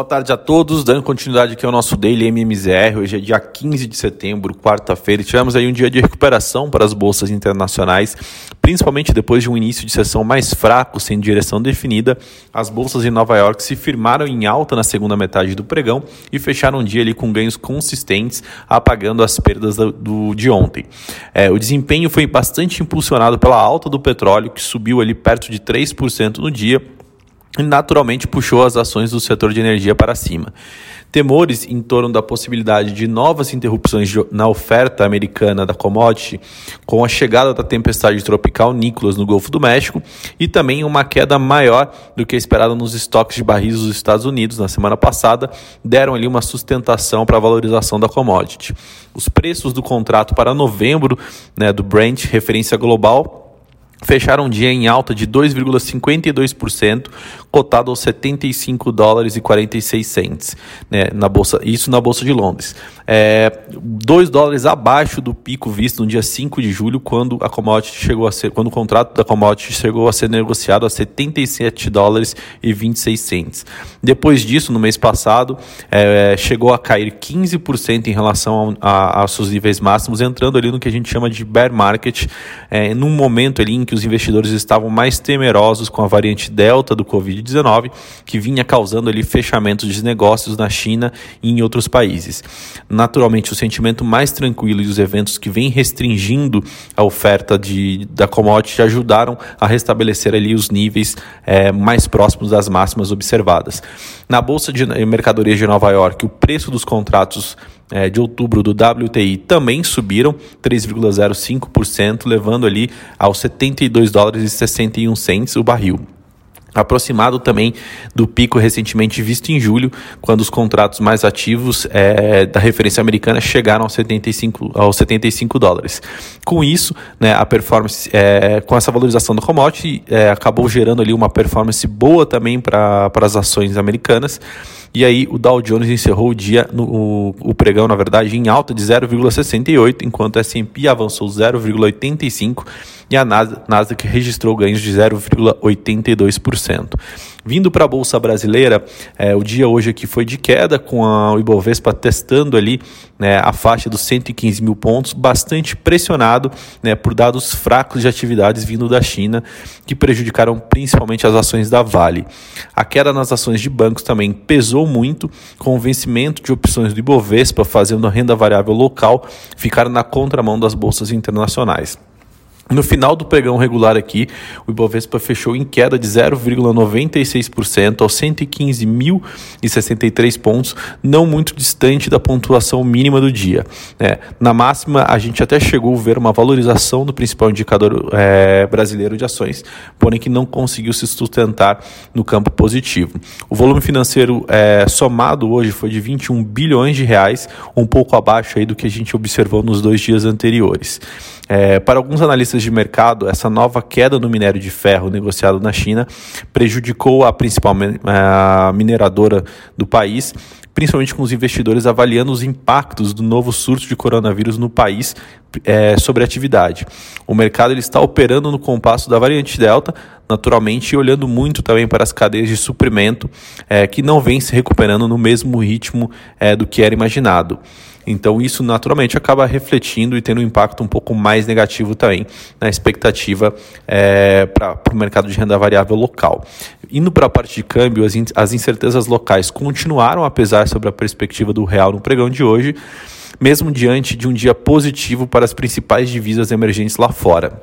Boa tarde a todos, dando continuidade aqui ao nosso Daily MMZR. Hoje é dia 15 de setembro, quarta-feira, tivemos aí um dia de recuperação para as bolsas internacionais, principalmente depois de um início de sessão mais fraco, sem direção definida. As bolsas em Nova York se firmaram em alta na segunda metade do pregão e fecharam o dia ali com ganhos consistentes, apagando as perdas do, do de ontem. É, o desempenho foi bastante impulsionado pela alta do petróleo, que subiu ali perto de 3% no dia e naturalmente puxou as ações do setor de energia para cima. Temores em torno da possibilidade de novas interrupções na oferta americana da commodity, com a chegada da tempestade tropical Nicholas no Golfo do México e também uma queda maior do que esperada nos estoques de barris dos Estados Unidos na semana passada, deram ali uma sustentação para a valorização da commodity. Os preços do contrato para novembro né, do Brent, referência global, fecharam o dia em alta de 2,52%, cotado aos 75 dólares e 46 cents, né, na bolsa, isso na bolsa de Londres. É, 2 dólares abaixo do pico visto no dia 5 de julho, quando a commodity chegou a ser, quando o contrato da commodity chegou a ser negociado a 77 dólares e 26 cents. Depois disso, no mês passado, é, chegou a cair 15% em relação a, aos seus níveis máximos, entrando ali no que a gente chama de bear market, é, num momento ali em que os investidores estavam mais temerosos com a variante Delta do Covid-19, que vinha causando ali fechamentos de negócios na China e em outros países. Naturalmente, o sentimento mais tranquilo e os eventos que vêm restringindo a oferta de, da commodity ajudaram a restabelecer ali os níveis é, mais próximos das máximas observadas. Na Bolsa de Mercadorias de Nova York, o preço dos contratos de outubro do WTI também subiram 3,05%, levando ali aos 72 dólares e 61 cents o barril aproximado também do pico recentemente visto em julho, quando os contratos mais ativos é, da referência americana chegaram aos 75, aos 75 dólares. Com isso, né, a performance, é, com essa valorização do commodity, é, acabou gerando ali uma performance boa também para as ações americanas. E aí o Dow Jones encerrou o dia, no, o, o pregão, na verdade, em alta de 0,68, enquanto o S&P avançou 0,85 e a Nasdaq registrou ganhos de 0,82%. Vindo para a Bolsa Brasileira, é, o dia hoje aqui foi de queda, com a, o Ibovespa testando ali né, a faixa dos 115 mil pontos, bastante pressionado né, por dados fracos de atividades vindo da China, que prejudicaram principalmente as ações da Vale. A queda nas ações de bancos também pesou muito, com o vencimento de opções do Ibovespa fazendo a renda variável local ficar na contramão das bolsas internacionais. No final do pregão regular aqui, o Ibovespa fechou em queda de 0,96% aos 115.063 pontos, não muito distante da pontuação mínima do dia. É, na máxima, a gente até chegou a ver uma valorização do principal indicador é, brasileiro de ações, porém que não conseguiu se sustentar no campo positivo. O volume financeiro é, somado hoje foi de 21 bilhões de reais, um pouco abaixo aí do que a gente observou nos dois dias anteriores. É, para alguns analistas de mercado, essa nova queda no minério de ferro negociado na China prejudicou a principal a mineradora do país, principalmente com os investidores avaliando os impactos do novo surto de coronavírus no país é, sobre a atividade. O mercado ele está operando no compasso da variante Delta, naturalmente, e olhando muito também para as cadeias de suprimento é, que não vêm se recuperando no mesmo ritmo é, do que era imaginado. Então, isso naturalmente acaba refletindo e tendo um impacto um pouco mais negativo também na expectativa é, para o mercado de renda variável local. Indo para a parte de câmbio, as, in, as incertezas locais continuaram a pesar sobre a perspectiva do real no pregão de hoje, mesmo diante de um dia positivo para as principais divisas emergentes lá fora.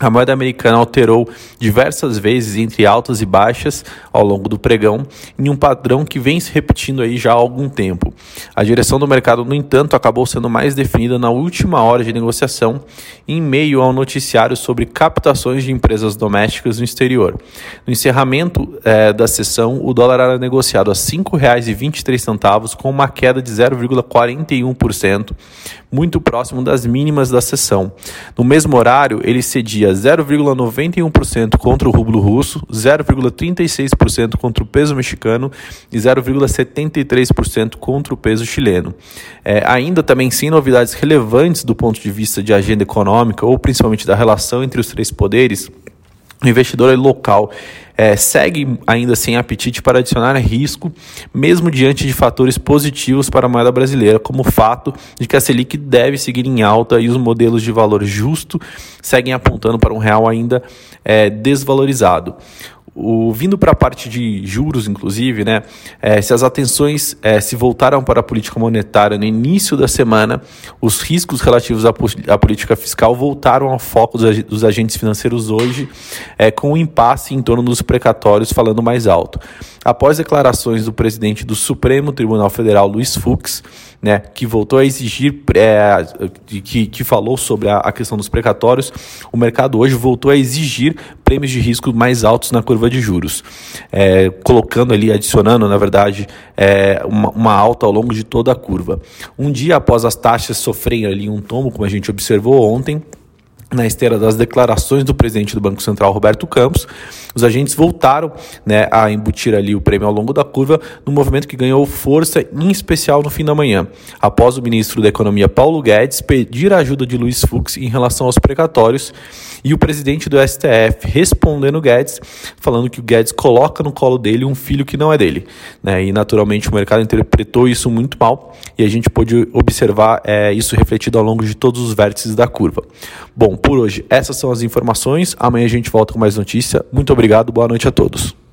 A moeda americana alterou diversas vezes entre altas e baixas ao longo do pregão, em um padrão que vem se repetindo aí já há algum tempo. A direção do mercado, no entanto, acabou sendo mais definida na última hora de negociação, em meio ao noticiário sobre captações de empresas domésticas no exterior. No encerramento eh, da sessão, o dólar era negociado a R$ 5,23, com uma queda de 0,41%, muito próximo das mínimas da sessão. No mesmo horário, ele cedia 0,91% contra o rublo russo, 0,36% contra o peso mexicano e 0,73% contra o peso chileno. É, ainda também sem novidades relevantes do ponto de vista de agenda econômica ou principalmente da relação entre os três poderes, o investidor local é, segue ainda sem apetite para adicionar risco, mesmo diante de fatores positivos para a moeda brasileira, como o fato de que a Selic deve seguir em alta e os modelos de valor justo seguem apontando para um real ainda é, desvalorizado. O, vindo para a parte de juros, inclusive, né, é, se as atenções é, se voltaram para a política monetária no início da semana, os riscos relativos à, à política fiscal voltaram ao foco dos, dos agentes financeiros hoje, é, com um impasse em torno dos precatórios falando mais alto. Após declarações do presidente do Supremo Tribunal Federal, Luiz Fux, né, que voltou a exigir, é, que, que falou sobre a, a, questão dos precatórios, o mercado hoje voltou a exigir prêmios de risco mais altos na curva de juros, é, colocando ali, adicionando, na verdade, é, uma, uma, alta ao longo de toda a curva. Um dia após as taxas sofrerem ali um tombo, como a gente observou ontem, na esteira das declarações do presidente do Banco Central, Roberto Campos, os agentes voltaram né, a embutir ali o prêmio ao longo da curva, num movimento que ganhou força, em especial no fim da manhã, após o ministro da Economia, Paulo Guedes, pedir a ajuda de Luiz Fux em relação aos precatórios e o presidente do STF respondendo Guedes, falando que o Guedes coloca no colo dele um filho que não é dele. Né? E naturalmente o mercado interpretou isso muito mal e a gente pôde observar é, isso refletido ao longo de todos os vértices da curva. Bom, por hoje essas são as informações. Amanhã a gente volta com mais notícia. Muito obrigado, boa noite a todos.